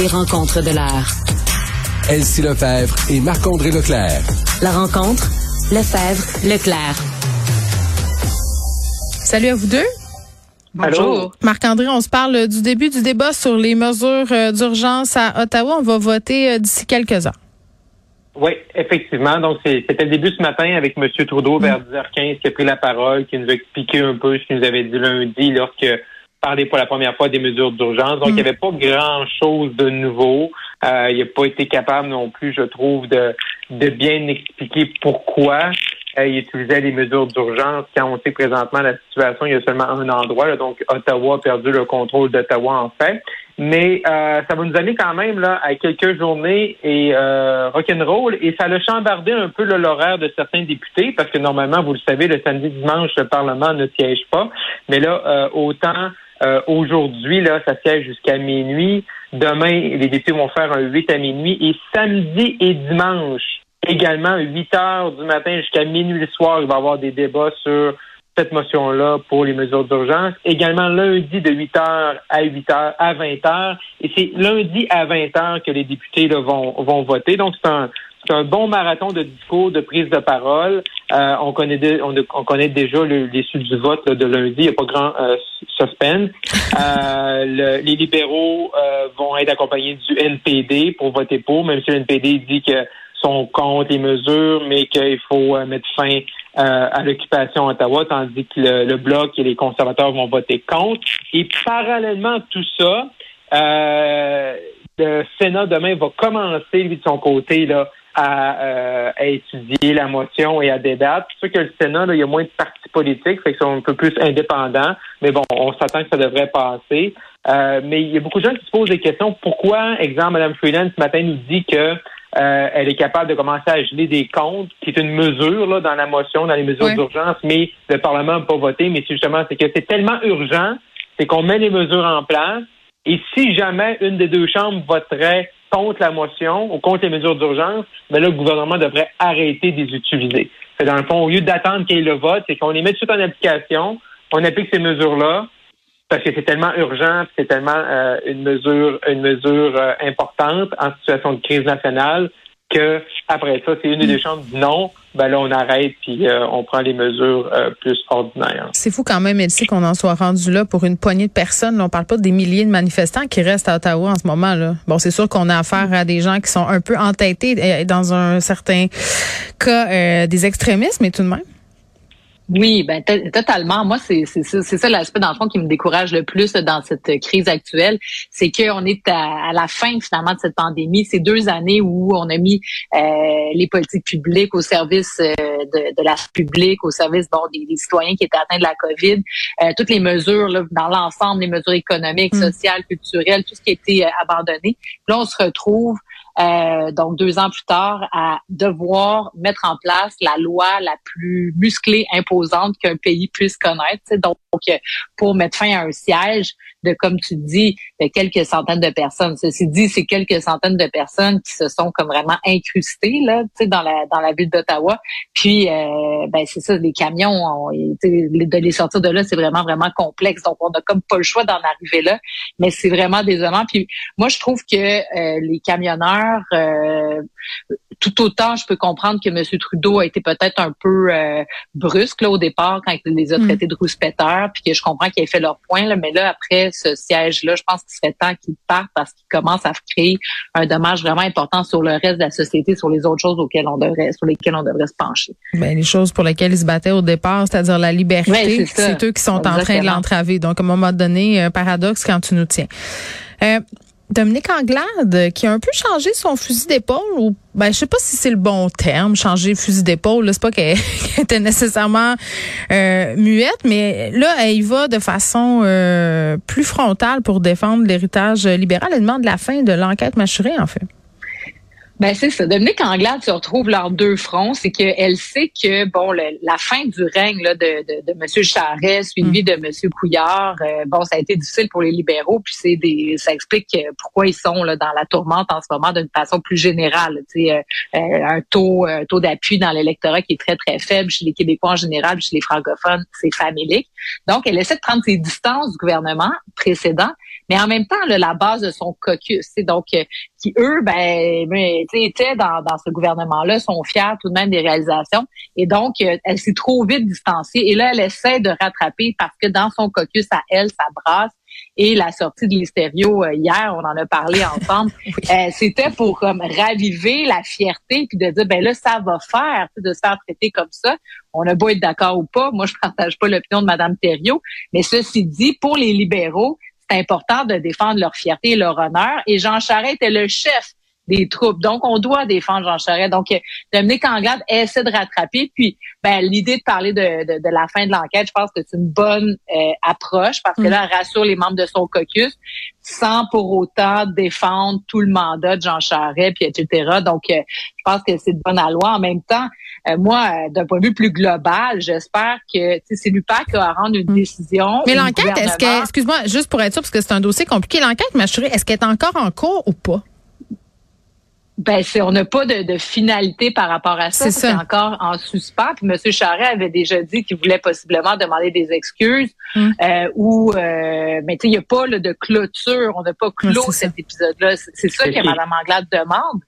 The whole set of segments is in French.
Les rencontres de l'art. Elsie Lefebvre et Marc-André Leclerc. La rencontre, Lefebvre, Leclerc. Salut à vous deux. Bonjour. Marc-André, on se parle du début du débat sur les mesures euh, d'urgence à Ottawa. On va voter euh, d'ici quelques heures. Oui, effectivement. Donc, c'était le début ce matin avec M. Trudeau vers 10h15 qui a pris la parole, qui nous a expliqué un peu ce qu'il nous avait dit lundi lorsque parlait pour la première fois des mesures d'urgence. Donc, il n'y avait pas grand-chose de nouveau. Euh, il n'a pas été capable non plus, je trouve, de, de bien expliquer pourquoi euh, il utilisait les mesures d'urgence quand on sait présentement la situation. Il y a seulement un endroit, donc Ottawa a perdu le contrôle d'Ottawa en fait. Mais euh, ça va nous amener quand même là à quelques journées et euh, rock'n'roll et ça a chambardé un peu l'horaire de certains députés parce que normalement, vous le savez, le samedi dimanche, le Parlement ne siège pas. Mais là, euh, autant euh, aujourd'hui, là, ça siège jusqu'à minuit. Demain, les députés vont faire un 8 à minuit. Et samedi et dimanche, également, 8 heures du matin jusqu'à minuit le soir, il va y avoir des débats sur cette motion-là pour les mesures d'urgence. Également lundi de 8 heures à 8 heures à 20 heures. Et c'est lundi à 20 heures que les députés là, vont, vont voter. Donc, c'est un, c'est un bon marathon de discours, de prise de parole. Euh, on connaît on, connaît déjà l'issue du vote de lundi. Il n'y a pas grand euh, suspense. Euh, les libéraux vont être accompagnés du NPD pour voter pour, même si le NPD dit que sont contre les mesures, mais qu'il faut mettre fin à l'occupation à Ottawa, tandis que le, le, Bloc et les conservateurs vont voter contre. Et parallèlement à tout ça, le Sénat demain va commencer, lui, de son côté, là, euh, à, étudier la motion et à débattre. C'est sûr que le Sénat, là, il y a moins de partis politiques, fait qu'ils sont un peu plus indépendants, mais bon, on s'attend que ça devrait passer. Euh, mais il y a beaucoup de gens qui se posent des questions. Pourquoi, exemple, Mme Freeland ce matin nous dit que euh, elle est capable de commencer à geler des comptes, qui est une mesure là, dans la motion, dans les mesures d'urgence, mais le Parlement n'a pas voté. Mais c'est justement, c'est que c'est tellement urgent, c'est qu'on met les mesures en place. Et si jamais une des deux chambres voterait contre la motion ou contre les mesures d'urgence, mais là, le gouvernement devrait arrêter de les utiliser. Dans le fond, au lieu d'attendre qu'il y ait le vote, c'est qu'on les met tout en application, on applique ces mesures-là, parce que c'est tellement urgent, c'est tellement euh, une mesure, une mesure euh, importante en situation de crise nationale que après ça, c'est une des chambres dit non, ben là on arrête puis euh, on prend les mesures euh, plus ordinaires. C'est fou quand même, Elsie, qu'on en soit rendu là pour une poignée de personnes. Là, on parle pas des milliers de manifestants qui restent à Ottawa en ce moment. là. Bon, c'est sûr qu'on a affaire à des gens qui sont un peu entêtés euh, dans un certain cas des extrémistes, mais tout de même. Oui, ben totalement. Moi, c'est c'est ça l'aspect dans le fond qui me décourage le plus dans cette crise actuelle, c'est qu'on est à, la fin finalement de cette pandémie. Ces deux années où on a mis euh, les politiques publiques au service euh, de, de, la publique, au service bon des, citoyens qui étaient atteints de la COVID, euh, toutes les mesures là, dans l'ensemble, les mesures économiques, mm. sociales, culturelles, tout ce qui a été abandonné. Là, on se retrouve euh, donc deux ans plus tard, à devoir mettre en place la loi la plus musclée, imposante qu'un pays puisse connaître. Pour mettre fin à un siège de, comme tu dis, de quelques centaines de personnes. Ceci dit, c'est quelques centaines de personnes qui se sont comme vraiment incrustées là, dans la dans la ville d'Ottawa. Puis, euh, ben c'est ça, les camions, on, de les sortir de là, c'est vraiment vraiment complexe. Donc, on n'a comme pas le choix d'en arriver là. Mais c'est vraiment désolant. Puis, moi, je trouve que euh, les camionneurs euh, tout autant, je peux comprendre que M. Trudeau a été peut-être un peu euh, brusque là, au départ quand il les a mm. traités de rouspéteurs, puis que je comprends qu'il ait fait leur point. Là, mais là, après ce siège-là, je pense qu'il serait temps qu'il parte parce qu'il commence à créer un dommage vraiment important sur le reste de la société, sur les autres choses auxquelles on devrait, sur lesquelles on devrait se pencher. Ben, les choses pour lesquelles ils se battaient au départ, c'est-à-dire la liberté, c'est eux qui sont en train de l'entraver. Donc, à un moment donné, un paradoxe quand tu nous tiens. Euh, Dominique Anglade, qui a un peu changé son fusil d'épaule, ou ben je sais pas si c'est le bon terme, changer fusil d'épaule. C'est pas qu'elle était nécessairement euh, muette, mais là elle y va de façon euh, plus frontale pour défendre l'héritage libéral. Elle demande la fin de l'enquête mâchurée, en fait. Ben c'est ça. Dominique Anglade se retrouve leurs deux fronts, c'est qu'elle sait que bon la fin du règne là, de, de, de M. Charest suivi mm. de M. Couillard, euh, bon ça a été difficile pour les libéraux, puis c'est des ça explique euh, pourquoi ils sont là dans la tourmente en ce moment d'une façon plus générale. Tu sais, euh, un taux un taux d'appui dans l'électorat qui est très très faible chez les Québécois en général, chez les francophones, c'est familique. Donc elle essaie de prendre ses distances du gouvernement précédent, mais en même temps, la base de son caucus. Donc, euh, qui eux, ben, ben étaient dans, dans ce gouvernement-là, sont fiers tout de même des réalisations. Et donc, euh, elle s'est trop vite distanciée. Et là, elle essaie de rattraper parce que dans son caucus à elle, ça brasse et la sortie de l'Hystério euh, hier, on en a parlé ensemble, euh, c'était pour comme raviver la fierté puis de dire ben là ça va faire de se faire traiter comme ça. On a beau être d'accord ou pas, moi je partage pas l'opinion de Madame Thériault, mais ceci dit, pour les libéraux, c'est important de défendre leur fierté et leur honneur. Et Jean Charest est le chef des troupes. Donc, on doit défendre Jean Charest. Donc, euh, Dominique Anglade essaie de rattraper. Puis, ben, l'idée de parler de, de, de, la fin de l'enquête, je pense que c'est une bonne euh, approche parce que mm. là, elle rassure les membres de son caucus sans pour autant défendre tout le mandat de Jean Charest, puis etc. Donc, euh, je pense que c'est de bonne loi. En même temps, moi, d'un point de vue plus global, j'espère que c'est l'UPAC qui va rendre une mm. décision. Mais l'enquête, est-ce que, excuse-moi, juste pour être sûr, parce que c'est un dossier compliqué, l'enquête, m'assurer, est-ce qu'elle est encore en cours ou pas? Ben, c'est, on n'a pas de, de, finalité par rapport à ça. C'est, encore en suspens. Puis M. Charret avait déjà dit qu'il voulait possiblement demander des excuses. Hum. Euh, ou, euh, mais tu sais, il n'y a pas de clôture. On n'a pas clos cet épisode-là. C'est, ça que Mme Anglade demande.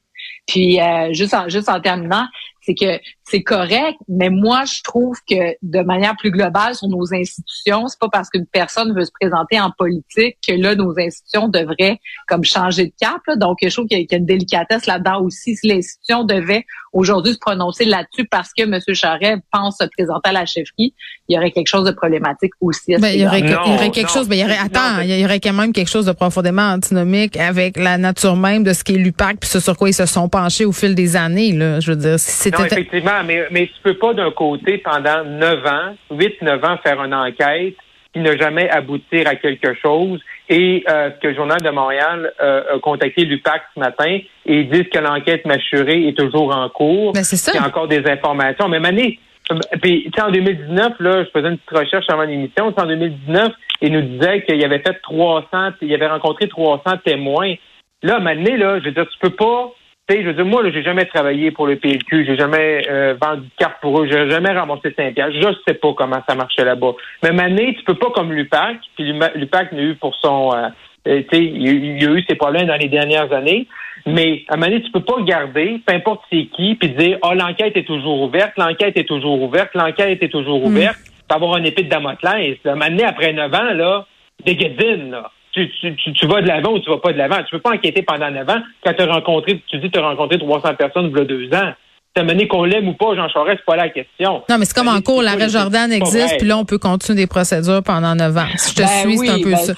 Puis euh, juste en juste en terminant, c'est que c'est correct, mais moi je trouve que de manière plus globale sur nos institutions, c'est pas parce qu'une personne veut se présenter en politique que là nos institutions devraient comme changer de cap. Donc je trouve qu'il y, a une délicatesse là-dedans aussi. Si l'institution devait aujourd'hui se prononcer là-dessus parce que M. Charret pense se présenter à la chefferie, il y aurait quelque chose de problématique aussi. Ben, il, y aurait, quelque chose, ben, il y aurait, attends, il y aurait quand même quelque chose de profondément antinomique avec la nature même de ce qui est l'UPAC puis ce sur quoi ils se sont penchés au fil des années. Là, je veux dire, non, effectivement, mais, mais tu peux pas d'un côté, pendant neuf ans, huit, neuf ans, faire une enquête qui n'a jamais aboutir à quelque chose. Et euh, ce que le Journal de Montréal euh, a contacté l'UPAC ce matin et ils disent que l'enquête mâchurée est toujours en cours. Ben, c'est ça. Il y a encore des informations. Mais Mané, puis en 2019, là, je faisais une petite recherche avant l'émission. En 2019, il nous disait qu'il avait fait 300, il avait rencontré 300 témoins. Là, Mané, là, je veux dire, tu peux pas je veux dire, moi, j'ai jamais travaillé pour le PLQ, j'ai jamais euh, vendu de cartes pour eux, j'ai jamais remboursé 5 piastres. Je sais pas comment ça marchait là-bas. Mais Mané, tu peux pas comme l'UPAC, puis l'UPAC n'a eu pour son... Euh, euh il, a eu ses problèmes dans les dernières années, mais à Mané, tu peux pas regarder, peu importe c'est qui, puis dire, oh, l'enquête est toujours ouverte, l'enquête est toujours ouverte, l'enquête est toujours mm. ouverte, mm. avoir un épée de Damoclès. Mané, après 9 ans, là, des guédines, là tu, tu, tu, vas de l'avant ou tu vas pas de l'avant. Tu peux pas enquêter pendant neuf ans quand tu as rencontré, tu dis tu as rencontré 300 personnes il y a deux ans. T'as mené qu'on l'aime ou pas, Jean Charest, c'est pas la question. Non, mais c'est comme en cours, l'arrêt Jordan existe, puis là, on peut continuer des procédures pendant neuf ans. Si je te ben suis, c'est un peu ben, ça.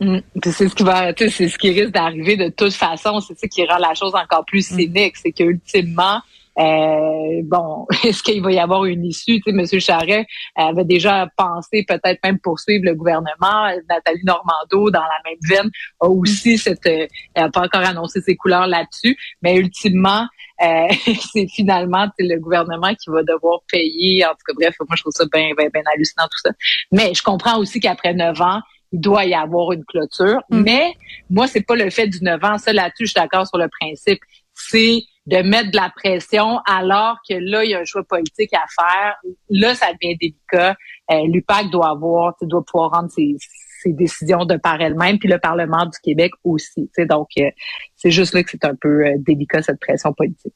Mm. c'est ce qui va, c'est ce qui risque d'arriver de toute façon. C'est ça qui rend la chose encore plus mm. cynique. C'est qu'ultimement, euh, bon, est-ce qu'il va y avoir une issue? Tu sais, M. Charret avait déjà pensé peut-être même poursuivre le gouvernement. Nathalie Normando, dans la même veine, a aussi cette, euh, elle n'a pas encore annoncé ses couleurs là-dessus, mais ultimement, euh, c'est finalement le gouvernement qui va devoir payer. En tout cas, bref, moi je trouve ça bien, bien, bien hallucinant tout ça. Mais je comprends aussi qu'après neuf ans, il doit y avoir une clôture. Mm. Mais moi, c'est pas le fait du neuf ans. Ça, là-dessus, je suis d'accord sur le principe. C'est de mettre de la pression alors que là, il y a un choix politique à faire. Là, ça devient délicat. Euh, L'UPAC doit avoir, doit pouvoir rendre ses, décisions de par elle-même, puis le Parlement du Québec aussi. Donc, euh, c'est juste là que c'est un peu euh, délicat, cette pression politique.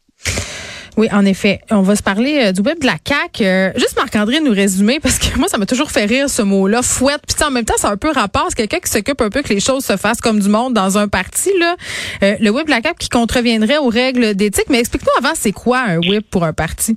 Oui, en effet. On va se parler euh, du web de la CAQ. Euh, juste Marc-André nous résumer, parce que moi, ça m'a toujours fait rire ce mot-là, fouette. Puis en même temps, c'est un peu rapport. Quelqu'un qui s'occupe un peu que les choses se fassent comme du monde dans un parti. Là? Euh, le web de la CAQ qui contreviendrait aux règles d'éthique. Mais explique-nous avant, c'est quoi un whip pour un parti?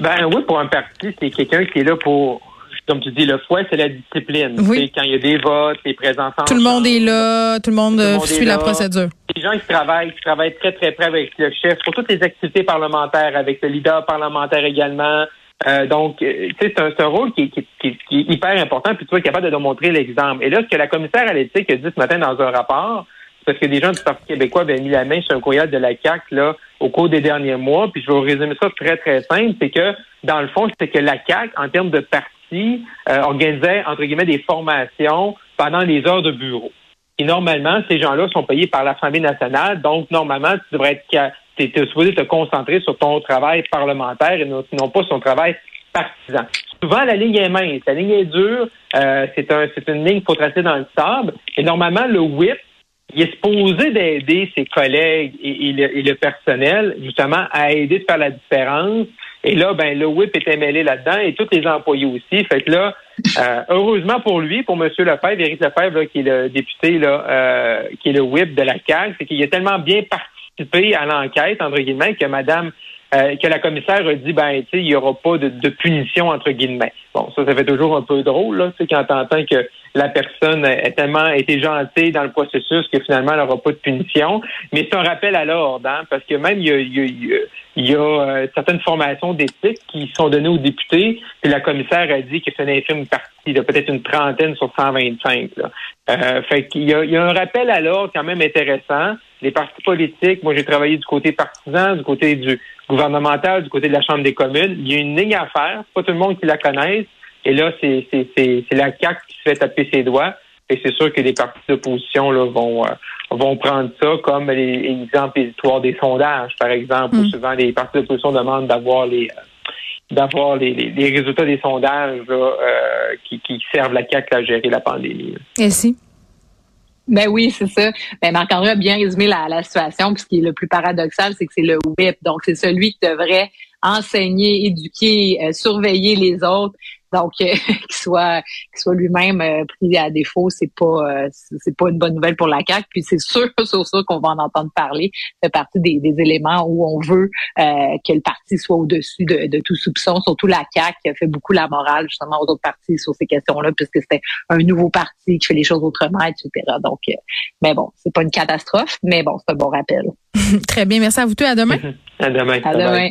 Ben, un whip pour un parti, c'est quelqu'un qui est là pour comme tu dis, le fouet, c'est la discipline. Oui. Quand il y a des votes, les présents Tout le monde est là, tout le monde, suit la procédure. Les gens qui travaillent, qui travaillent très, très près avec le chef pour toutes les activités parlementaires, avec le leader parlementaire également. Euh, donc, euh, tu sais, c'est un, rôle qui, qui, qui, est hyper important, puis tu es capable de démontrer l'exemple. Et là, ce que la commissaire à l'éthique a dit ce matin dans un rapport, parce que des gens du Parti québécois avaient mis la main sur un courriel de la CAC là au cours des derniers mois. Puis je vais vous résumer ça très très simple, c'est que dans le fond, c'est que la CAC, en termes de parti, euh, organisait, entre guillemets, des formations pendant les heures de bureau. Et normalement, ces gens-là sont payés par l'Assemblée nationale, donc normalement, tu devrais être tu es supposé te concentrer sur ton travail parlementaire et non, pas sur ton travail partisan. Souvent, la ligne est mince, la ligne est dure, Euh, c'est un, c'est une ligne qu'il faut tracer dans le sable. Et normalement, le whip, il est supposé d'aider ses collègues et, le, personnel, justement, à aider de faire la différence. Et là, ben, le whip était mêlé là-dedans et tous les employés aussi. Fait que là, euh, heureusement pour lui, pour M. Lefebvre, Éric Lefebvre, qui est le député, là, euh, qui est le whip de la CAQ, c'est qu'il a tellement bien participé à l'enquête, entre guillemets, que Madame euh, que la commissaire a dit ben tu sais il y aura pas de, de, punition entre guillemets. Bon ça ça fait toujours un peu drôle là, tu sais quand t'entends que la personne a tellement été gentille dans le processus que finalement elle n'aura pas de punition. Mais c'est un rappel à l'ordre hein, parce que même il y a, il y a, euh, certaines formations d'éthique qui sont données aux députés. Puis la commissaire a dit que c'est une infime partie, peut-être une trentaine sur 125. Là. Euh, fait qu'il y a, y a un rappel à l'ordre quand même intéressant. Les partis politiques, moi j'ai travaillé du côté partisan, du côté du gouvernemental, du côté de la Chambre des communes. Il y a une ligne à faire. Pas tout le monde qui la connaisse. Et là, c'est la CAQ qui se fait taper ses doigts. Et c'est sûr que les partis d'opposition vont euh, vont prendre ça comme les exemples hésitoires des sondages, par exemple, où mm. souvent les partis d'opposition demandent d'avoir les euh, d'avoir les, les, résultats des sondages euh, qui, qui servent la CAQ à gérer la pandémie. Et si? Ben oui, c'est ça. Ben Marc-André a bien résumé la, situation. Puis ce qui est le plus paradoxal, c'est que c'est le whip. Donc, c'est celui qui devrait enseigner, éduquer, euh, surveiller les autres. Donc, euh, qu'il soit, qu'il soit lui-même euh, pris à défaut, c'est pas, euh, c'est pas une bonne nouvelle pour la CAQ. Puis c'est sûr, sur ça qu'on va en entendre parler. C'est partie des, des, éléments où on veut que le parti soit au-dessus de, de, tout soupçon. Surtout la CAQ qui a fait beaucoup la morale justement aux autres partis sur ces questions-là, puisque c'était un nouveau parti qui fait les choses autrement, etc. Donc, mais bon, c'est pas une catastrophe, mais bon, c'est un bon rappel. Très bien, merci à vous tous. À demain. à demain. À demain.